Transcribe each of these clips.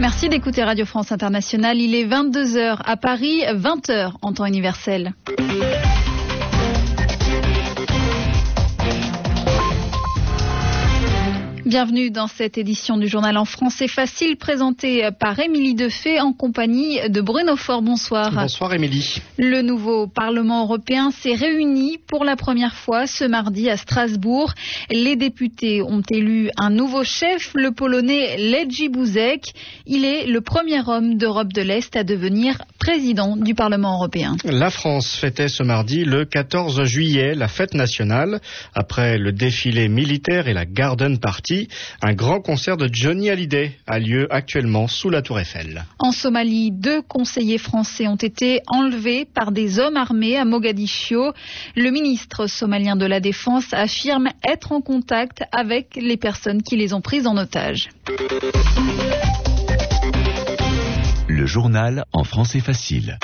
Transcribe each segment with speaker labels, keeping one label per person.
Speaker 1: Merci d'écouter Radio France Internationale. Il est 22h à Paris, 20h en temps universel. Bienvenue dans cette édition du journal en français facile présentée par Émilie Defay en compagnie de Bruno Fort. Bonsoir.
Speaker 2: Bonsoir Émilie.
Speaker 1: Le nouveau Parlement européen s'est réuni pour la première fois ce mardi à Strasbourg. Les députés ont élu un nouveau chef, le Polonais Ledji Buzek. Il est le premier homme d'Europe de l'Est à devenir président du Parlement européen.
Speaker 2: La France fêtait ce mardi le 14 juillet la fête nationale après le défilé militaire et la Garden Party. Un grand concert de Johnny Hallyday a lieu actuellement sous la Tour Eiffel.
Speaker 1: En Somalie, deux conseillers français ont été enlevés par des hommes armés à Mogadiscio. Le ministre somalien de la Défense affirme être en contact avec les personnes qui les ont prises en otage.
Speaker 3: Le journal en français facile.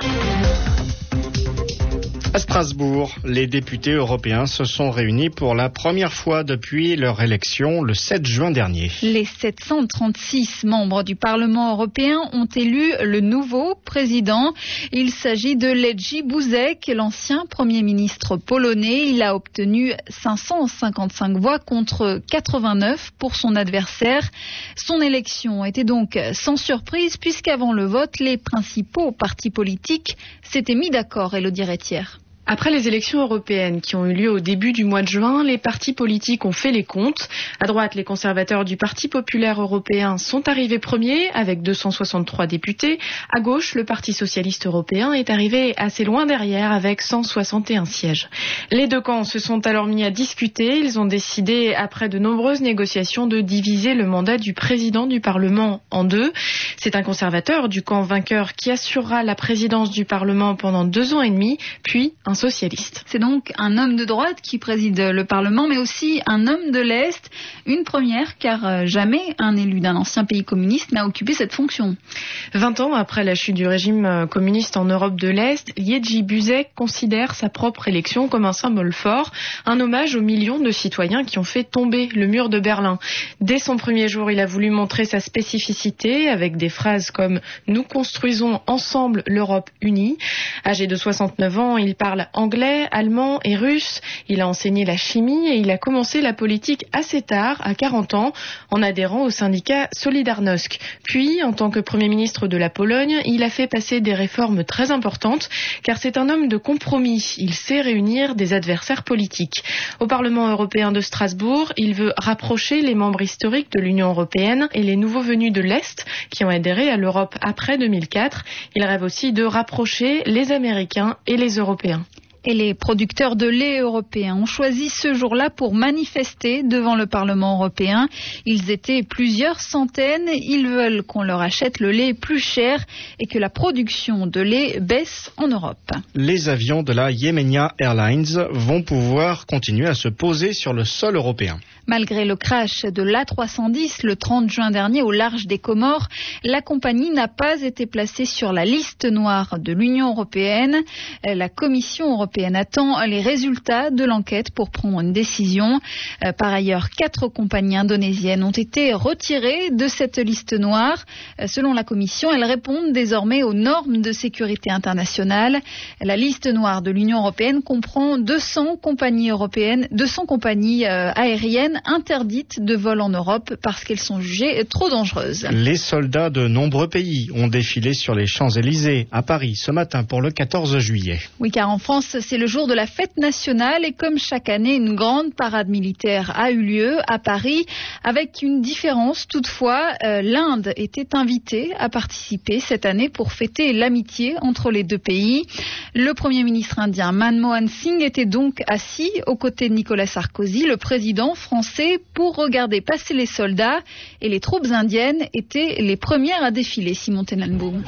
Speaker 2: Strasbourg, les députés européens se sont réunis pour la première fois depuis leur élection le 7 juin dernier.
Speaker 1: Les 736 membres du Parlement européen ont élu le nouveau président. Il s'agit de Ledji Buzek, l'ancien Premier ministre polonais. Il a obtenu 555 voix contre 89 pour son adversaire. Son élection était donc sans surprise puisqu'avant le vote, les principaux partis politiques s'étaient mis d'accord, le Rétière.
Speaker 4: Après les élections européennes qui ont eu lieu au début du mois de juin, les partis politiques ont fait les comptes. À droite, les conservateurs du Parti populaire européen sont arrivés premiers avec 263 députés. À gauche, le Parti socialiste européen est arrivé assez loin derrière avec 161 sièges. Les deux camps se sont alors mis à discuter. Ils ont décidé, après de nombreuses négociations, de diviser le mandat du président du Parlement en deux. C'est un conservateur du camp vainqueur qui assurera la présidence du Parlement pendant deux ans et demi, puis un socialiste.
Speaker 1: C'est donc un homme de droite qui préside le Parlement, mais aussi un homme de l'Est. Une première, car euh, jamais un élu d'un ancien pays communiste n'a occupé cette fonction.
Speaker 4: 20 ans après la chute du régime euh, communiste en Europe de l'Est, Liedji Buzek considère sa propre élection comme un symbole fort, un hommage aux millions de citoyens qui ont fait tomber le mur de Berlin. Dès son premier jour, il a voulu montrer sa spécificité avec des phrases comme Nous construisons ensemble l'Europe unie. Âgé de 69 ans, il parle anglais, allemand et russe. Il a enseigné la chimie et il a commencé la politique assez tard, à 40 ans, en adhérant au syndicat Solidarnosc. Puis, en tant que Premier ministre de la Pologne, il a fait passer des réformes très importantes, car c'est un homme de compromis. Il sait réunir des adversaires politiques. Au Parlement européen de Strasbourg, il veut rapprocher les membres historiques de l'Union européenne et les nouveaux venus de l'Est qui ont adhéré à l'Europe après 2004. Il rêve aussi de rapprocher les Américains et les Européens
Speaker 1: et les producteurs de lait européens ont choisi ce jour-là pour manifester devant le Parlement européen. Ils étaient plusieurs centaines. Ils veulent qu'on leur achète le lait plus cher et que la production de lait baisse en Europe.
Speaker 2: Les avions de la Yemenia Airlines vont pouvoir continuer à se poser sur le sol européen.
Speaker 1: Malgré le crash de l'A310 le 30 juin dernier au large des Comores, la compagnie n'a pas été placée sur la liste noire de l'Union européenne. La Commission européenne attend les résultats de l'enquête pour prendre une décision. Euh, par ailleurs, quatre compagnies indonésiennes ont été retirées de cette liste noire. Euh, selon la Commission, elles répondent désormais aux normes de sécurité internationale. La liste noire de l'Union européenne comprend 200 compagnies européennes, 200 compagnies euh, aériennes interdites de vol en Europe parce qu'elles sont jugées trop dangereuses.
Speaker 2: Les soldats de nombreux pays ont défilé sur les Champs-Élysées à Paris ce matin pour le 14 juillet.
Speaker 1: Oui, car en France, c'est le jour de la fête nationale et comme chaque année, une grande parade militaire a eu lieu à Paris avec une différence toutefois. Euh, L'Inde était invitée à participer cette année pour fêter l'amitié entre les deux pays. Le Premier ministre indien Manmohan Singh était donc assis aux côtés de Nicolas Sarkozy, le président français pour regarder passer les soldats et les troupes indiennes étaient les premières à défiler, Simon Tenenbaum.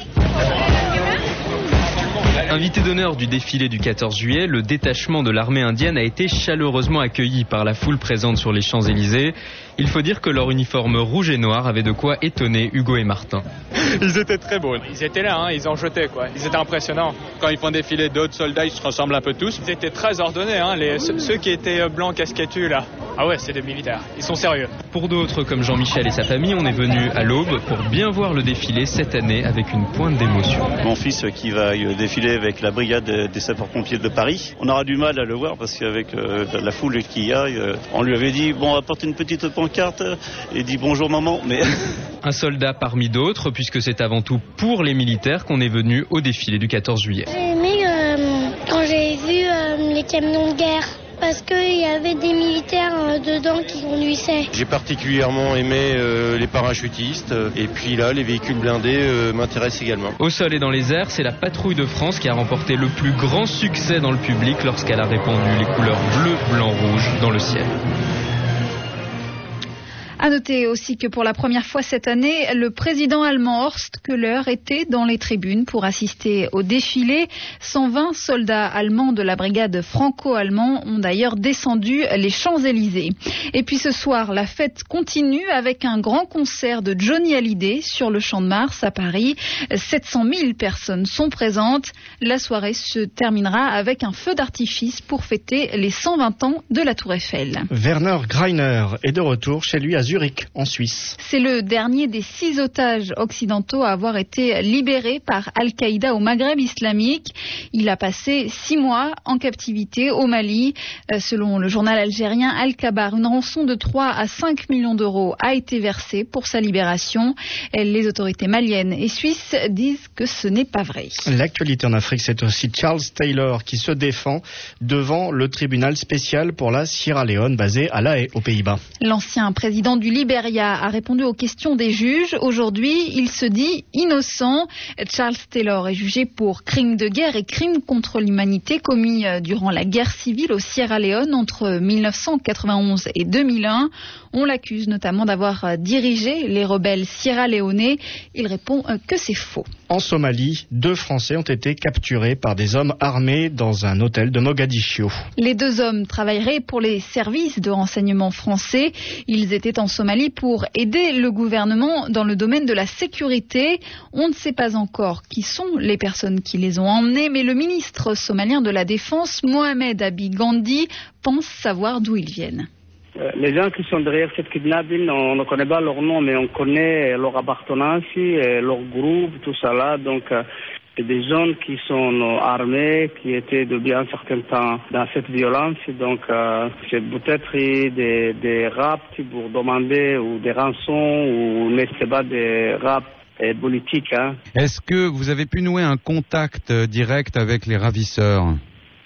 Speaker 5: Invité d'honneur du défilé du 14 juillet, le détachement de l'armée indienne a été chaleureusement accueilli par la foule présente sur les Champs-Élysées. Il faut dire que leur uniforme rouge et noir avait de quoi étonner Hugo et Martin.
Speaker 6: Ils étaient très beaux.
Speaker 7: Ils étaient là, hein, ils en jetaient quoi. Ils étaient impressionnants.
Speaker 6: Quand ils font défiler d'autres soldats, ils se ressemblent un peu tous.
Speaker 7: Ils étaient très ordonnés, hein, les, ceux qui étaient blancs casquettus là. Ah ouais, c'est des militaires. Ils sont sérieux.
Speaker 5: Pour d'autres, comme Jean-Michel et sa famille, on est venu à l'aube pour bien voir le défilé cette année avec une pointe d'émotion.
Speaker 8: Mon fils qui va défiler avec la brigade des sapeurs-pompiers de Paris. On aura du mal à le voir parce qu'avec euh, la foule qu'il y a, euh, on lui avait dit bon, apporte une petite pancarte et dit bonjour maman. Mais
Speaker 5: un soldat parmi d'autres, puisque c'est avant tout pour les militaires qu'on est venu au défilé du 14 juillet.
Speaker 9: J'ai aimé euh, quand j'ai vu euh, les camions de guerre parce qu'il y avait des militaires euh, dedans qui conduisaient.
Speaker 10: J'ai particulièrement aimé euh, les parachutistes et puis là, les véhicules blindés euh, m'intéressent également.
Speaker 5: Au sol et dans les airs, c'est la patrouille de France qui a remporté le plus grand succès dans le public lorsqu'elle a répandu les couleurs bleu, blanc, rouge dans le ciel.
Speaker 1: À noter aussi que pour la première fois cette année, le président allemand Horst Köhler était dans les tribunes pour assister au défilé. 120 soldats allemands de la brigade franco-allemand ont d'ailleurs descendu les Champs-Élysées. Et puis ce soir, la fête continue avec un grand concert de Johnny Hallyday sur le Champ de Mars à Paris. 700 000 personnes sont présentes. La soirée se terminera avec un feu d'artifice pour fêter les 120 ans de la Tour Eiffel.
Speaker 2: Werner Greiner est de retour chez lui à Zurich, en Suisse.
Speaker 1: C'est le dernier des six otages occidentaux à avoir été libéré par Al-Qaïda au Maghreb islamique. Il a passé six mois en captivité au Mali. Euh, selon le journal algérien Al-Kabar, une rançon de 3 à 5 millions d'euros a été versée pour sa libération. Les autorités maliennes et suisses disent que ce n'est pas vrai.
Speaker 2: L'actualité en Afrique, c'est aussi Charles Taylor qui se défend devant le tribunal spécial pour la Sierra Leone basé à La Haye, aux Pays-Bas.
Speaker 1: L'ancien président du Liberia a répondu aux questions des juges. Aujourd'hui, il se dit innocent. Charles Taylor est jugé pour crimes de guerre et crimes contre l'humanité commis euh, durant la guerre civile au Sierra Leone entre 1991 et 2001. On l'accuse notamment d'avoir euh, dirigé les rebelles sierra-léonais. Il répond euh, que c'est faux.
Speaker 2: En Somalie, deux Français ont été capturés par des hommes armés dans un hôtel de Mogadiscio.
Speaker 1: Les deux hommes travailleraient pour les services de renseignement français. Ils étaient en Somalie pour aider le gouvernement dans le domaine de la sécurité. On ne sait pas encore qui sont les personnes qui les ont emmenés, mais le ministre somalien de la Défense, Mohamed Abi Gandhi, pense savoir d'où ils viennent.
Speaker 11: Euh, les gens qui sont derrière cette kidnapping, on ne connaît pas leur nom, mais on connaît leur appartenance, leur groupe, tout ça là. Donc, euh, c'est des gens qui sont armés, qui étaient depuis un certain temps dans cette violence. Donc, euh, c'est peut-être des, des rapts pour demander ou des rançons ou n'est-ce pas des rapts politiques. Hein.
Speaker 12: Est-ce que vous avez pu nouer un contact direct avec les ravisseurs?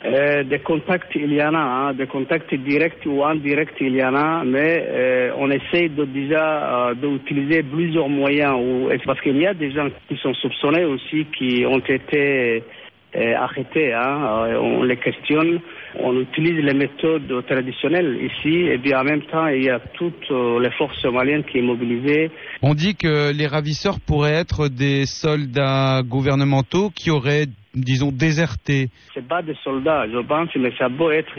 Speaker 11: Euh, des contacts, il y en a, hein, des contacts directs ou indirects, il y en a, mais euh, on essaie déjà euh, d'utiliser plusieurs moyens. Parce qu'il y a des gens qui sont soupçonnés aussi, qui ont été euh, arrêtés. Hein, on les questionne, on utilise les méthodes traditionnelles ici, et bien en même temps, il y a toutes les forces somaliennes qui sont mobilisées.
Speaker 12: On dit que les ravisseurs pourraient être des soldats gouvernementaux qui auraient disons, désertés
Speaker 11: C'est pas des soldats, je pense, mais ça peut être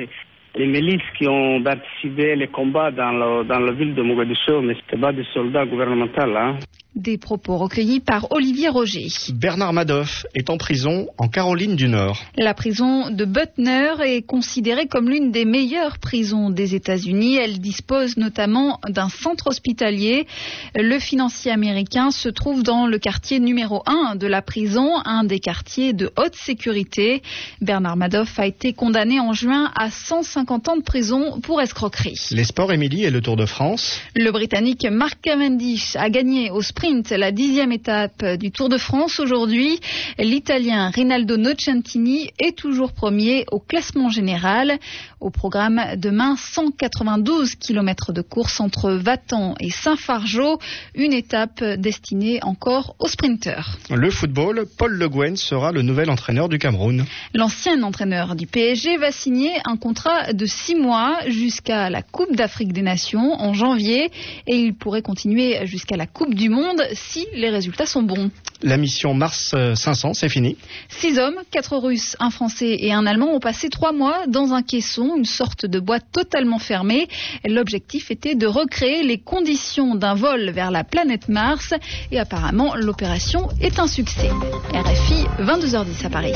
Speaker 11: les milices qui ont participé les combats dans, la ville de Mogadiscio, mais ce pas des soldats gouvernementaux. Hein.
Speaker 1: Des propos recueillis par Olivier Roger.
Speaker 2: Bernard Madoff est en prison en Caroline du Nord.
Speaker 1: La prison de Butner est considérée comme l'une des meilleures prisons des États-Unis. Elle dispose notamment d'un centre hospitalier. Le financier américain se trouve dans le quartier numéro 1 de la prison, un des quartiers de haute sécurité. Bernard Madoff a été condamné en juin à 150 ans de prison pour escroquerie.
Speaker 2: Les sports, Émilie, et le Tour de France.
Speaker 1: Le Britannique Mark Cavendish a gagné au sprint la dixième étape du Tour de France aujourd'hui. L'Italien Rinaldo Nocentini est toujours premier au classement général. Au programme demain, 192 km de course entre Vatan et Saint-Fargeau, une étape destinée encore aux sprinteurs.
Speaker 2: Le football, Paul Le Guen sera le nouvel entraîneur du Cameroun.
Speaker 1: L'ancien entraîneur du PSG va signer un contrat de six mois jusqu'à la Coupe d'Afrique des Nations en janvier et il pourrait continuer jusqu'à la Coupe du Monde demande si les résultats sont bons.
Speaker 2: La mission Mars 500, c'est fini.
Speaker 1: Six hommes, quatre Russes, un Français et un Allemand ont passé trois mois dans un caisson, une sorte de boîte totalement fermée. L'objectif était de recréer les conditions d'un vol vers la planète Mars et apparemment l'opération est un succès. RFI, 22h10 à Paris.